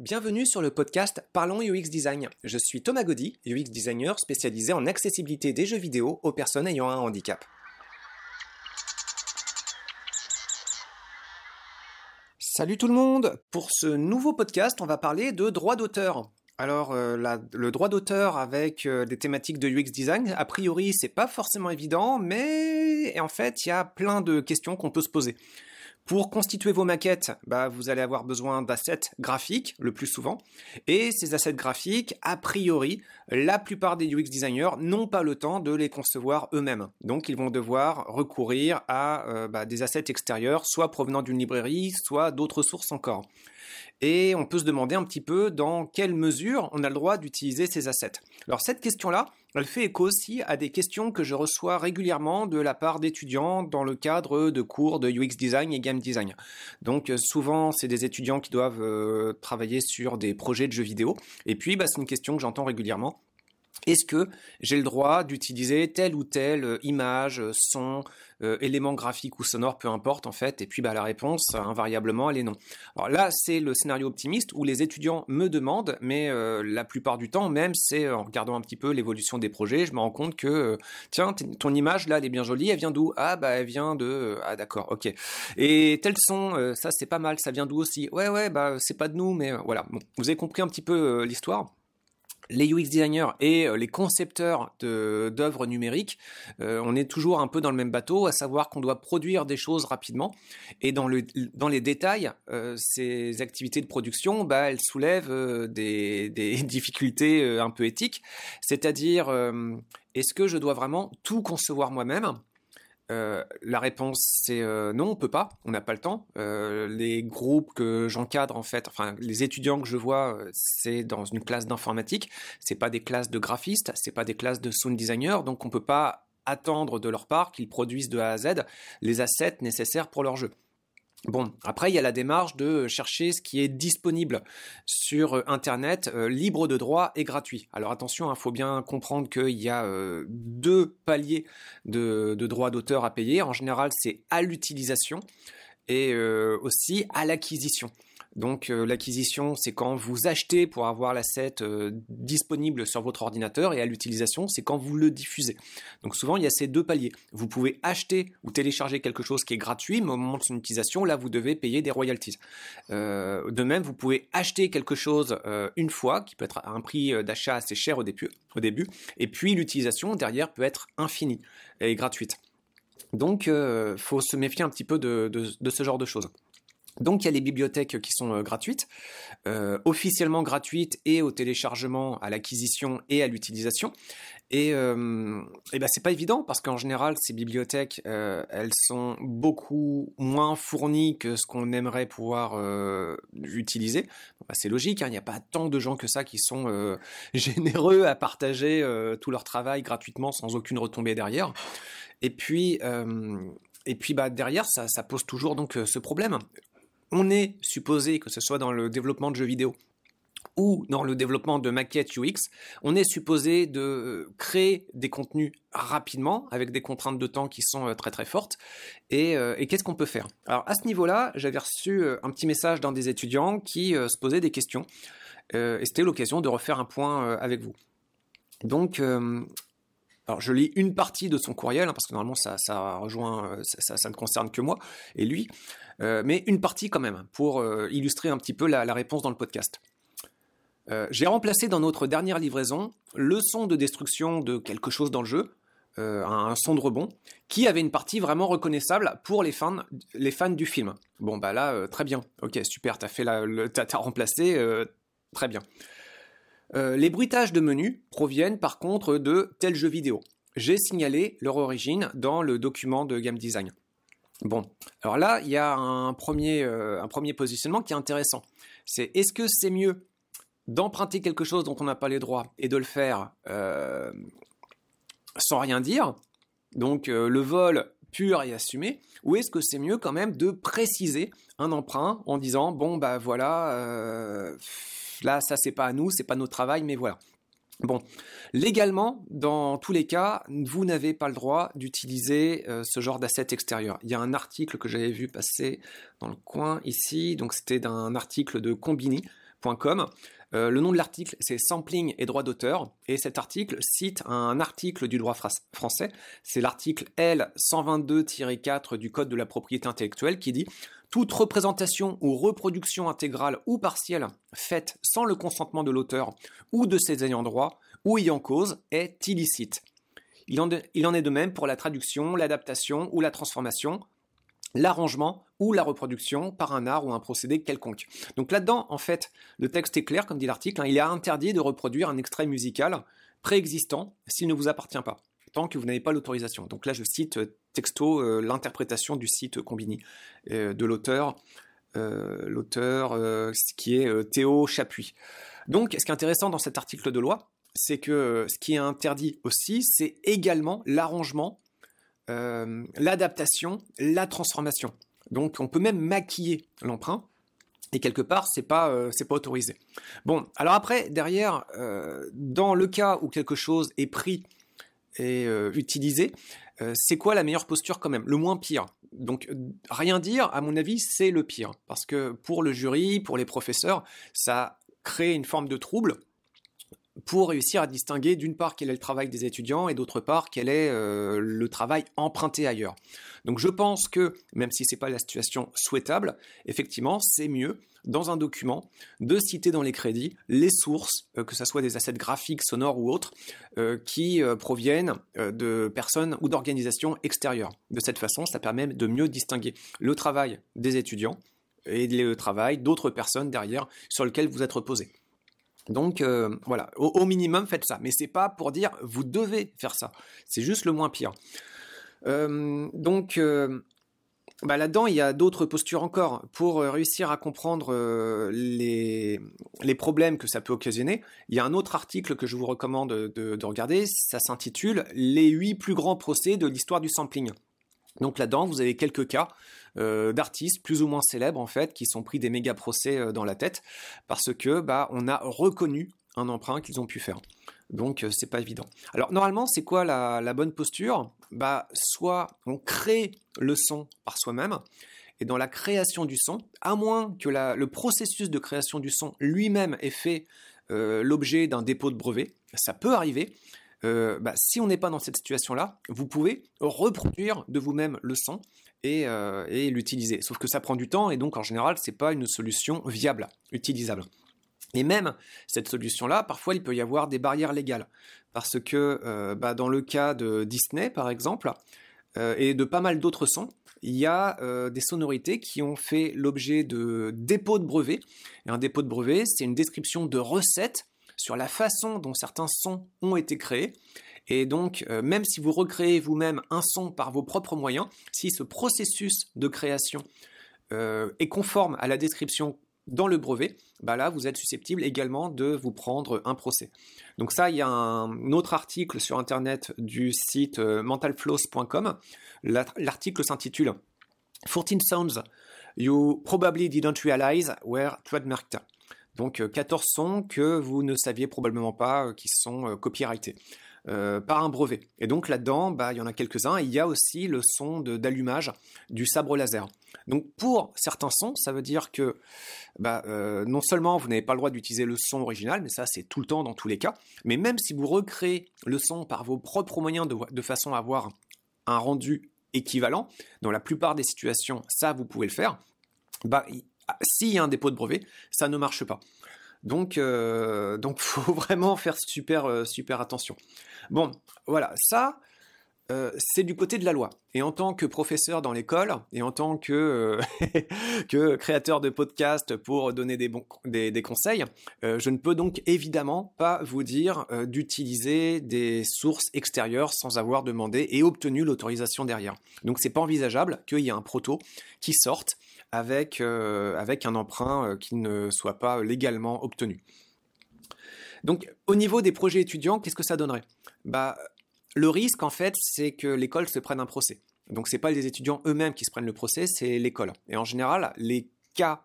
Bienvenue sur le podcast Parlons UX Design. Je suis Thomas Gaudy, UX designer spécialisé en accessibilité des jeux vidéo aux personnes ayant un handicap. Salut tout le monde Pour ce nouveau podcast, on va parler de droit d'auteur. Alors, euh, le droit d'auteur avec euh, des thématiques de UX design, a priori, c'est pas forcément évident, mais en fait, il y a plein de questions qu'on peut se poser. Pour constituer vos maquettes, bah, vous allez avoir besoin d'assets graphiques le plus souvent. Et ces assets graphiques, a priori, la plupart des UX designers n'ont pas le temps de les concevoir eux-mêmes. Donc ils vont devoir recourir à euh, bah, des assets extérieurs, soit provenant d'une librairie, soit d'autres sources encore. Et on peut se demander un petit peu dans quelle mesure on a le droit d'utiliser ces assets. Alors cette question-là, elle fait écho aussi à des questions que je reçois régulièrement de la part d'étudiants dans le cadre de cours de UX design et game design. Donc euh, souvent, c'est des étudiants qui doivent euh, travailler sur des projets de jeux vidéo. Et puis, bah, c'est une question que j'entends régulièrement. Est-ce que j'ai le droit d'utiliser telle ou telle euh, image, euh, son, euh, élément graphique ou sonore, peu importe en fait? Et puis bah, la réponse, invariablement, elle est non. Alors là, c'est le scénario optimiste où les étudiants me demandent, mais la plupart du temps, même, c'est en regardant un petit peu l'évolution des projets, je me rends compte que, tiens, ton image là, elle est bien jolie, elle vient d'où? Ah bah elle vient de... ah d'accord, ok. Et tel son, ça c'est pas mal, ça vient d'où aussi? Ouais ouais, bah c'est pas de nous, mais voilà. Bon, vous avez compris un petit peu l'histoire? Les UX designers et euh, les concepteurs d'œuvres numériques, euh, on est toujours un peu dans le même bateau, à savoir qu'on doit produire des choses rapidement. Et dans, le, dans les détails, euh, ces activités de production, bah, elles soulèvent des, des, difficultés un peu éthiques. C'est-à-dire, est-ce que je dois vraiment tout concevoir moi-même? Euh, la réponse c'est euh, non, on peut pas, on n'a pas le temps. Euh, les groupes que j'encadre en fait, enfin les étudiants que je vois, c'est dans une classe d'informatique, c'est pas des classes de graphistes, c'est pas des classes de sound designers, donc on peut pas attendre de leur part qu'ils produisent de A à Z les assets nécessaires pour leur jeu. Bon, après, il y a la démarche de chercher ce qui est disponible sur euh, Internet, euh, libre de droit et gratuit. Alors attention, il hein, faut bien comprendre qu'il y a euh, deux paliers de, de droits d'auteur à payer. En général, c'est à l'utilisation et aussi à l'acquisition. Donc euh, l'acquisition, c'est quand vous achetez pour avoir l'asset euh, disponible sur votre ordinateur et à l'utilisation, c'est quand vous le diffusez. Donc souvent, il y a ces deux paliers. Vous pouvez acheter ou télécharger quelque chose qui est gratuit, mais au moment de son utilisation, là, vous devez payer des royalties. Euh, de même, vous pouvez acheter quelque chose une fois, qui peut être à un prix d'achat assez cher au début, au début et puis l'utilisation derrière peut être infinie et gratuite. Donc, il faut se méfier un petit peu de ce genre de choses. Donc il y a les bibliothèques qui sont euh, gratuites, euh, officiellement gratuites et au téléchargement, à l'acquisition et à l'utilisation. Et, euh, et ben c'est pas évident parce qu'en général ces bibliothèques euh, elles sont beaucoup moins fournies que ce qu'on aimerait pouvoir utiliser. Bah, c'est logique, hein, il n'y a pas tant de gens que ça qui sont généreux à partager tout leur travail gratuitement sans aucune retombée derrière. Et puis et puis bah derrière ça, ça pose toujours donc ce problème on est supposé, que ce soit dans le développement de jeux vidéo ou dans le développement de maquettes UX, on est supposé de euh, créer des contenus rapidement avec des contraintes de temps qui sont euh, très très fortes. Euh, et, qu'est-ce qu'on peut faire? Alors à ce niveau-là, j'avais reçu un petit message d'un des étudiants qui se posait des questions et c'était l'occasion de refaire un point avec vous. Donc alors je lis une partie de son courriel, hein, parce que normalement ça, ça rejoint, ça, ça, ne concerne que moi et lui. Euh, mais une partie quand même, pour euh, illustrer un petit peu la, réponse dans le podcast. Euh, j'ai remplacé dans notre dernière livraison le son de destruction de quelque chose dans le jeu, un, son de rebond, qui avait une partie vraiment reconnaissable pour les fans, les fans du film. Bon bah là, très bien, ok super, t'as fait la, t'as, remplacé, très bien. Les bruitages de menu proviennent par contre de tel jeu vidéo. J'ai signalé leur origine dans le document de game design. Bon, alors là, il y a un premier, euh, un premier positionnement qui est intéressant. C'est est-ce que c'est mieux d'emprunter quelque chose dont on n'a pas les droits et de le faire euh, sans rien dire, donc euh, le vol pur et assumé, ou est-ce que c'est mieux quand même de préciser un emprunt en disant bon bah voilà, là ça c'est pas à nous, c'est pas notre travail, mais voilà. Bon, légalement, dans tous les cas, vous n'avez pas le droit d'utiliser euh, ce genre d'asset extérieur. Il y a un article que j'avais vu passer dans le coin ici, donc c'était d'un article de Combini, Euh, le nom de l'article, c'est Sampling et droit d'auteur. Et cet article cite un article du droit français. C'est l'article L122-4 du Code de la propriété intellectuelle qui dit toute représentation ou reproduction intégrale ou partielle faite sans le consentement de l'auteur ou de ses ayants droit ou ayant cause est illicite. Il en, est de même pour la traduction, l'adaptation ou la transformation, l'arrangement ou la reproduction par un art ou un procédé quelconque. Donc là-dedans, en fait, le texte est clair, comme dit l'article, hein, il est interdit de reproduire un extrait musical préexistant s'il ne vous appartient pas, tant que vous n'avez pas l'autorisation. Donc là, je cite euh, texto euh, l'interprétation du site Combini euh, de l'auteur, l'auteur qui est Théo Chapuis. Donc, ce qui est intéressant dans cet article de loi, c'est que ce qui est interdit aussi, c'est également l'arrangement, l'adaptation, la transformation. Donc, on peut même maquiller l'emprunt. Et quelque part, c'est pas c'est pas autorisé. Bon, alors après, derrière, dans le cas où quelque chose est pris et utilisé, euh, c'est quoi la meilleure posture quand même? Le moins pire. Donc rien dire, à mon avis, c'est le pire. Parce que pour le jury, pour les professeurs, ça crée une forme de trouble pour réussir à distinguer d'une part quel est le travail des étudiants et d'autre part quel est euh, le travail emprunté ailleurs. Donc je pense que, même si ce n'est pas la situation souhaitable, effectivement, c'est mieux dans un document de citer dans les crédits les sources, euh, que ce soit des assets graphiques, sonores ou autres, euh, qui proviennent de personnes ou d'organisations extérieures. De cette façon, ça permet de mieux distinguer le travail des étudiants et le travail d'autres personnes derrière sur lequel vous êtes reposé. Donc euh, voilà, au, minimum faites ça, mais c'est pas pour dire vous devez faire ça. C'est juste le moins pire. Euh, donc euh, bah, là-dedans, il y a d'autres postures encore. Pour réussir à comprendre les, problèmes que ça peut occasionner, il y a un autre article que je vous recommande de regarder. Ça s'intitule Les huit plus grands procès de l'histoire du sampling. Donc là-dedans, vous avez quelques cas euh, d'artistes plus ou moins célèbres en fait qui sont pris des méga procès euh, dans la tête parce que bah on a reconnu un emprunt qu'ils ont pu faire. Donc euh, c'est pas évident. Alors normalement c'est quoi la, bonne posture? Bah soit on crée le son par soi-même et dans la création du son, à moins que le processus de création du son lui-même ait fait l'objet d'un dépôt de brevet, ça peut arriver. Bah, si on n'est pas dans cette situation-là, vous pouvez reproduire de vous-même le son euh, et, l'utiliser. Sauf que ça prend du temps et donc en général, ce n'est pas une solution viable, utilisable. Et même cette solution-là, parfois il peut y avoir des barrières légales. Parce que euh, bah, dans le cas de Disney, par exemple, euh, et de pas mal d'autres sons, il y a des sonorités qui ont fait l'objet de dépôts de brevets. Et un dépôt de brevet, c'est une description de recettes sur la façon dont certains sons ont été créés. Et donc, euh, même si vous recréez vous-même un son par vos propres moyens, si ce processus de création euh, est conforme à la description dans le brevet, bah là, vous êtes susceptible également de vous prendre un procès. Donc ça, il y a un autre article sur Internet du site euh, mentalflows.com. L'article s'intitule 14 Sounds You Probably Didn't Realize Were Trademarked. Donc 14 sons que vous ne saviez probablement pas qui sont copyrightés. Euh, par un brevet. Et donc là-dedans, bah, il y en a quelques-uns. Il y a aussi le son d'allumage du sabre laser. Donc pour certains sons, ça veut dire que bah, euh, non seulement vous n'avez pas le droit d'utiliser le son original, mais ça c'est tout le temps dans tous les cas, mais même si vous recréez le son par vos propres moyens de, façon à avoir un rendu équivalent, dans la plupart des situations, ça vous pouvez le faire, bah, s'il y a un dépôt de brevet, ça ne marche pas. Donc, euh, donc faut vraiment faire super, euh, super attention. Bon, voilà, ça, euh, c'est du côté de la loi. Et en tant que professeur dans l'école, et en tant que, que créateur de podcast pour donner des, des, conseils, je ne peux donc évidemment pas vous dire d'utiliser des sources extérieures sans avoir demandé et obtenu l'autorisation derrière. Donc c'est pas envisageable qu'il y ait un proto qui sorte avec, euh, avec un emprunt euh, qui ne soit pas légalement obtenu. Donc au niveau des projets étudiants, qu'est-ce que ça donnerait? Bah, Le risque en fait, c'est que l'école se prenne un procès. Donc ce n'est pas les étudiants eux-mêmes qui se prennent le procès, c'est l'école. Et en général, les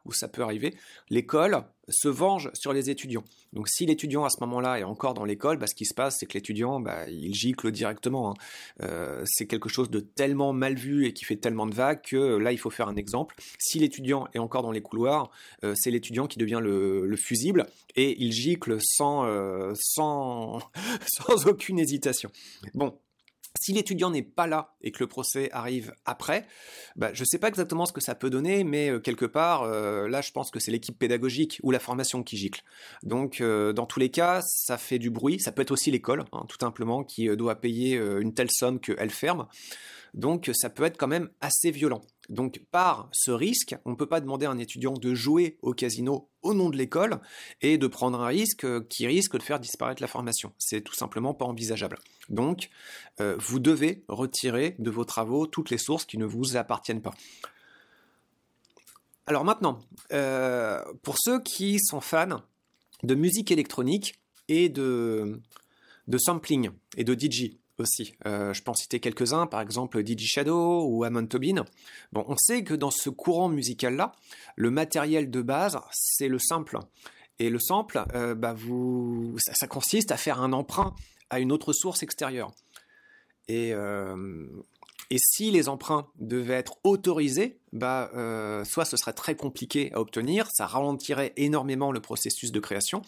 où ça peut arriver, l'école se venge sur les étudiants. Donc si l'étudiant à ce moment-là est encore dans l'école, bah, ce qui se passe, c'est que l'étudiant, bah, il gicle directement. Hein. Euh, c'est quelque chose de tellement mal vu et qui fait tellement de vagues que euh, là, il faut faire un exemple. Si l'étudiant est encore dans les couloirs, euh, c'est l'étudiant qui devient le, le, fusible et il gicle sans, sans, sans aucune hésitation. Bon, si l'étudiant n'est pas là et que le procès arrive après, bah, je ne sais pas exactement ce que ça peut donner, mais euh, quelque part, euh, là, je pense que c'est l'équipe pédagogique ou la formation qui gicle. Donc, euh, dans tous les cas, ça fait du bruit. Ça peut être aussi l'école, hein, tout simplement, qui doit payer une telle somme qu'elle ferme. Donc, ça peut être quand même assez violent. Donc par ce risque, on ne peut pas demander à un étudiant de jouer au casino au nom de l'école et de prendre un risque qui risque de faire disparaître la formation. C'est tout simplement pas envisageable. Donc euh, vous devez retirer de vos travaux toutes les sources qui ne vous appartiennent pas. Alors maintenant, euh, pour ceux qui sont fans de musique électronique et de sampling et de DJ, aussi. Euh, je peux en citer quelques-uns, par exemple DJ Shadow ou Amon Tobin. Bon, on sait que dans ce courant musical-là, le matériel de base, c'est le sample. Et le sample, euh, bah ça, consiste à faire un emprunt à une autre source extérieure. Et, euh, et si les emprunts devaient être autorisés, bah, soit ce serait très compliqué à obtenir, ça ralentirait énormément le processus de création,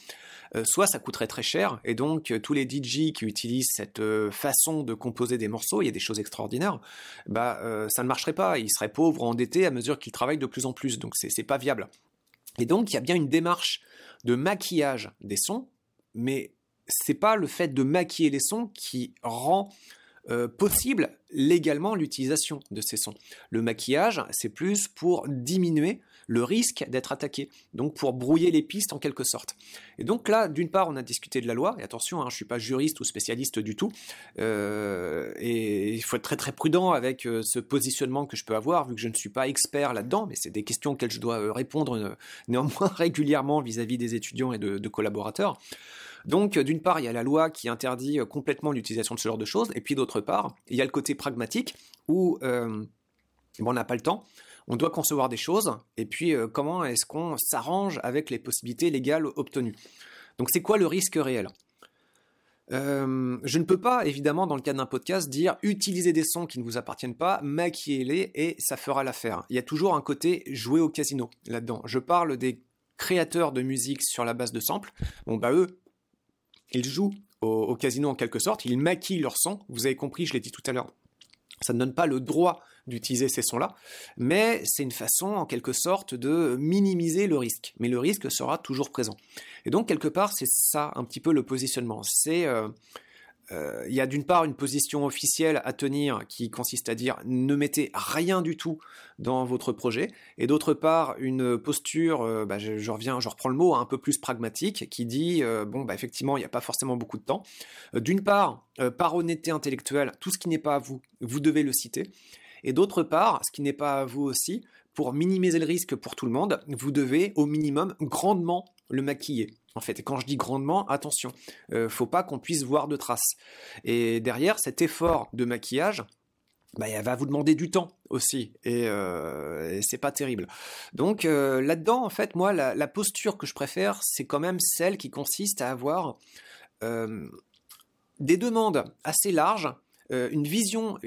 euh, soit ça coûterait très cher, et donc euh, tous les DJ qui utilisent cette euh, façon de composer des morceaux, il y a des choses extraordinaires, bah ça ne marcherait pas, ils seraient pauvres, endettés à mesure qu'ils travaillent de plus en plus, donc c'est pas viable. Et donc il y a bien une démarche de maquillage des sons, mais c'est pas le fait de maquiller les sons qui rend possible légalement l'utilisation de ces sons. Le maquillage, c'est plus pour diminuer le risque d'être attaqué, donc pour brouiller les pistes en quelque sorte. Et donc là, d'une part, on a discuté de la loi, et attention, hein, je ne suis pas juriste ou spécialiste du tout, euh, et il faut être très très prudent avec euh, ce positionnement que je peux avoir, vu que je ne suis pas expert là-dedans, mais c'est des questions auxquelles je dois euh, répondre néanmoins régulièrement vis-à-vis des étudiants et de, collaborateurs. Donc, d'une part, il y a la loi qui interdit complètement l'utilisation de ce genre de choses, et puis d'autre part, il y a le côté pragmatique où on n'a pas le temps on doit concevoir des choses, et puis euh, comment est-ce qu'on s'arrange avec les possibilités légales obtenues? Donc c'est quoi le risque réel? Euh, je ne peux pas, évidemment, dans le cadre d'un podcast, dire utilisez des sons qui ne vous appartiennent pas, maquillez-les et ça fera l'affaire. Il y a toujours un côté jouer au casino là-dedans. Je parle des créateurs de musique sur la base de samples. Bon, bah eux, ils jouent au, au casino en quelque sorte, ils maquillent leurs sons. Vous avez compris, je l'ai dit tout à l'heure. Ça ne donne pas le droit d'utiliser ces sons-là, mais c'est une façon en quelque sorte de minimiser le risque. Mais le risque sera toujours présent. Et donc quelque part, c'est ça un petit peu le positionnement. C'est euh, il y a d'une part une position officielle à tenir qui consiste à dire ne mettez rien du tout dans votre projet, et d'autre part une posture, euh, bah, je, reviens, je reprends le mot, un peu plus pragmatique, qui dit bon bah effectivement il n'y a pas forcément beaucoup de temps. d'une part, par honnêteté intellectuelle, tout ce qui n'est pas à vous, vous devez le citer. Et d'autre part, ce qui n'est pas à vous aussi, pour minimiser le risque pour tout le monde, vous devez au minimum grandement le maquiller. En fait, et quand je dis grandement, attention, euh, faut pas qu'on puisse voir de traces. Et derrière cet effort de maquillage, bah, elle va vous demander du temps aussi, et, euh, c'est pas terrible. Donc euh, là-dedans, en fait, moi, la, la, posture que je préfère, c'est quand même celle qui consiste à avoir euh, des demandes assez larges, une vision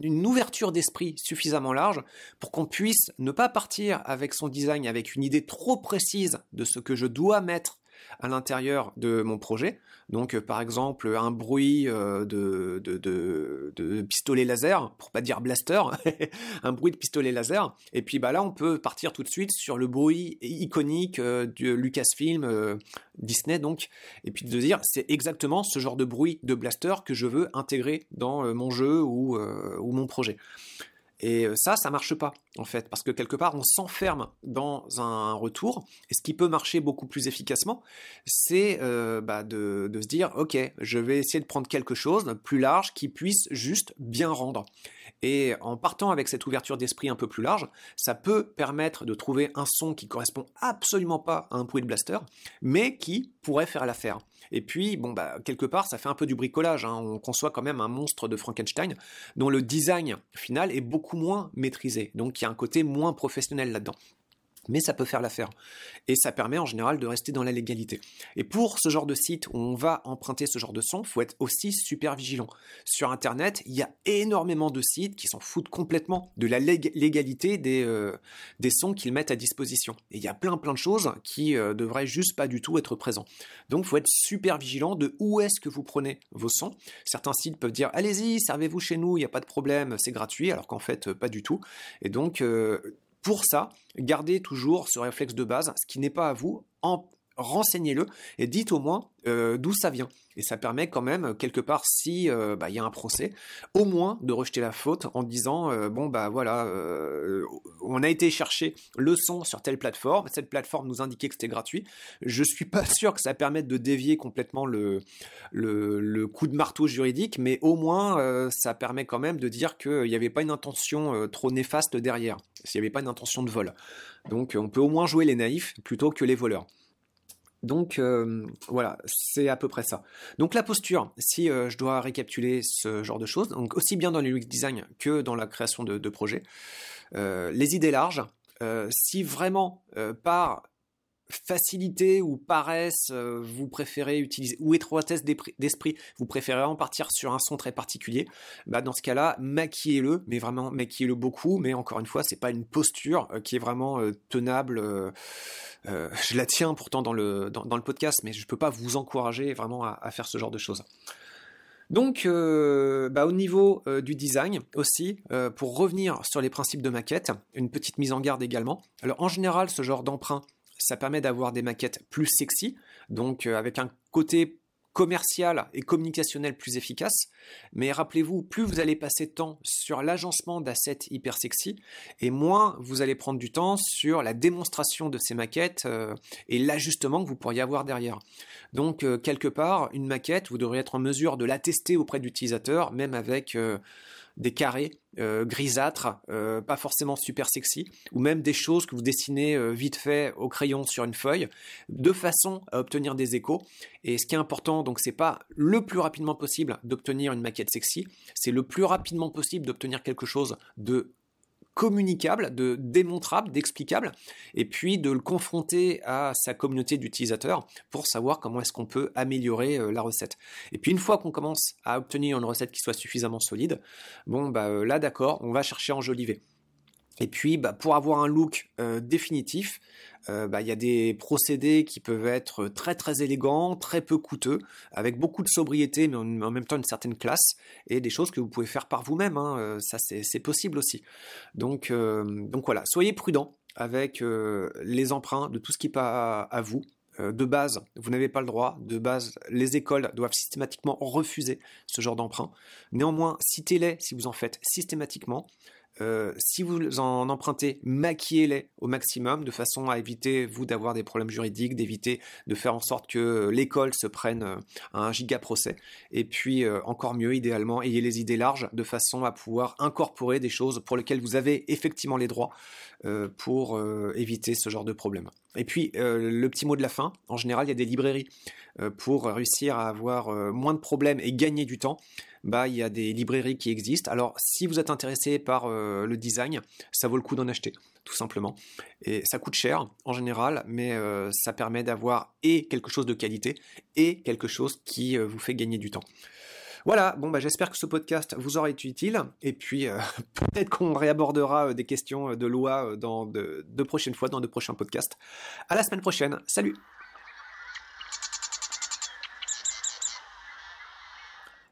une ouverture d'esprit suffisamment large pour qu'on puisse ne pas partir avec son design avec une idée trop précise de ce que je dois mettre à l'intérieur de mon projet. Donc, euh, par exemple, un bruit euh, de, de, pistolet laser, pour pas dire blaster, un bruit de pistolet laser. Et puis, bah là, on peut partir tout de suite sur le bruit iconique euh, de Lucasfilm, Disney, donc. Et puis de dire, c'est exactement ce genre de bruit de blaster que je veux intégrer dans mon jeu ou, ou mon projet. Et euh, ça, ça marche pas, en fait, parce que quelque part, on s'enferme dans un retour. Et ce qui peut marcher beaucoup plus efficacement, c'est euh, bah, de, se dire, ok, je vais essayer de prendre quelque chose de plus large qui puisse juste bien rendre. Et en partant avec cette ouverture d'esprit un peu plus large, ça peut permettre de trouver un son qui correspond absolument pas à un bruit de blaster, mais qui pourrait faire l'affaire. Et puis, bon, bah, quelque part, ça fait un peu du bricolage. Hein. On conçoit quand même un monstre de Frankenstein dont le design final est beaucoup moins maîtrisé. Donc, il y a un côté moins professionnel là-dedans. Mais ça peut faire l'affaire. Et ça permet en général de rester dans la légalité. Et pour ce genre de site où on va emprunter ce genre de son, faut être aussi super vigilant. Sur Internet, il y a énormément de sites qui s'en foutent complètement de la légalité des, euh, des sons qu'ils mettent à disposition. Et il y a plein plein de choses qui euh, devraient juste pas du tout être présents. Donc faut être super vigilant de où est-ce que vous prenez vos sons. Certains sites peuvent dire allez-y, servez-vous chez nous, il n'y a pas de problème, c'est gratuit, alors qu'en fait pas du tout. Et donc euh, pour ça, gardez toujours ce réflexe de base, ce qui n'est pas à vous, renseignez-le et dites au moins euh, d'où ça vient. Et ça permet quand même, quelque part, si euh, bah, y a un procès, au moins de rejeter la faute en disant euh, bon bah voilà, on a été chercher le son sur telle plateforme, cette plateforme nous indiquait que c'était gratuit. Je suis pas sûr que ça permette de dévier complètement le, le, coup de marteau juridique, mais au moins ça permet quand même de dire qu'il n'y avait pas une intention trop néfaste derrière, s'il n'y avait pas une intention de vol. Donc on peut au moins jouer les naïfs plutôt que les voleurs. Donc euh, voilà, c'est à peu près ça. Donc la posture, si euh, je dois récapituler ce genre de choses, donc aussi bien dans l'UX design que dans la création de, projets, euh, les idées larges, si vraiment par facilité ou paresse, vous préférez utiliser, ou étroitesse d'esprit, vous préférez en partir sur un son très particulier, bah dans ce cas-là, maquillez-le, mais vraiment maquillez-le beaucoup, mais encore une fois, c'est pas une posture qui est vraiment tenable euh, je la tiens pourtant dans le, dans, le podcast, mais je peux pas vous encourager vraiment à, faire ce genre de choses. Donc, euh, bah, au niveau euh, du design aussi, pour revenir sur les principes de maquette, une petite mise en garde également. Alors, en général, ce genre d'emprunt, ça permet d'avoir des maquettes plus sexy, donc avec un côté commercial et communicationnel plus efficace. Mais rappelez-vous, plus vous allez passer de temps sur l'agencement d'assets hyper sexy, et moins vous allez prendre du temps sur la démonstration de ces maquettes euh, et l'ajustement que vous pourriez avoir derrière. Donc, euh, quelque part, une maquette, vous devriez être en mesure de la tester auprès de l'utilisateur, même avec euh, des carrés euh, grisâtres, euh, pas forcément super sexy, ou même des choses que vous dessinez euh, vite fait au crayon sur une feuille, de façon à obtenir des échos. Et ce qui est important, donc, c'est pas le plus rapidement possible d'obtenir une maquette sexy, c'est le plus rapidement possible d'obtenir quelque chose de communicable, de démontrable, d'explicable, et puis de le confronter à sa communauté d'utilisateurs pour savoir comment est-ce qu'on peut améliorer euh, la recette. Et puis une fois qu'on commence à obtenir une recette qui soit suffisamment solide, bon bah euh, là d'accord, on va chercher à enjoliver. Et puis, bah, pour avoir un look euh, définitif, euh, bah, il y a des procédés qui peuvent être très très élégants, très peu coûteux, avec beaucoup de sobriété, mais en, même temps une certaine classe, et des choses que vous pouvez faire par vous-même. Hein, euh, ça, c'est possible aussi. Donc, donc voilà, soyez prudents avec les emprunts de tout ce qui n'est pas à, vous de base, vous n'avez pas le droit. De base, les écoles doivent systématiquement refuser ce genre d'emprunt. Néanmoins, citez-les si vous en faites systématiquement. Euh, si vous en empruntez, maquillez-les au maximum de façon à éviter, vous, d'avoir des problèmes juridiques, d'éviter de faire en sorte que l'école se prenne euh, un giga procès. Et puis, euh, encore mieux, idéalement, ayez les idées larges de façon à pouvoir incorporer des choses pour lesquelles vous avez effectivement les droits pour éviter ce genre de problème. Et puis, le petit mot de la fin, en général, il y a des librairies pour réussir à avoir moins de problèmes et gagner du temps bah il y a des librairies qui existent. Alors si vous êtes intéressé par euh, le design, ça vaut le coup d'en acheter, tout simplement. Et ça coûte cher en général, mais euh, ça permet d'avoir et quelque chose de qualité et quelque chose qui euh, vous fait gagner du temps. Voilà, bon bah j'espère que ce podcast vous aura été utile et puis peut-être qu'on réabordera des questions de loi dans de, de prochaines fois dans de prochains podcasts. À la semaine prochaine. Salut.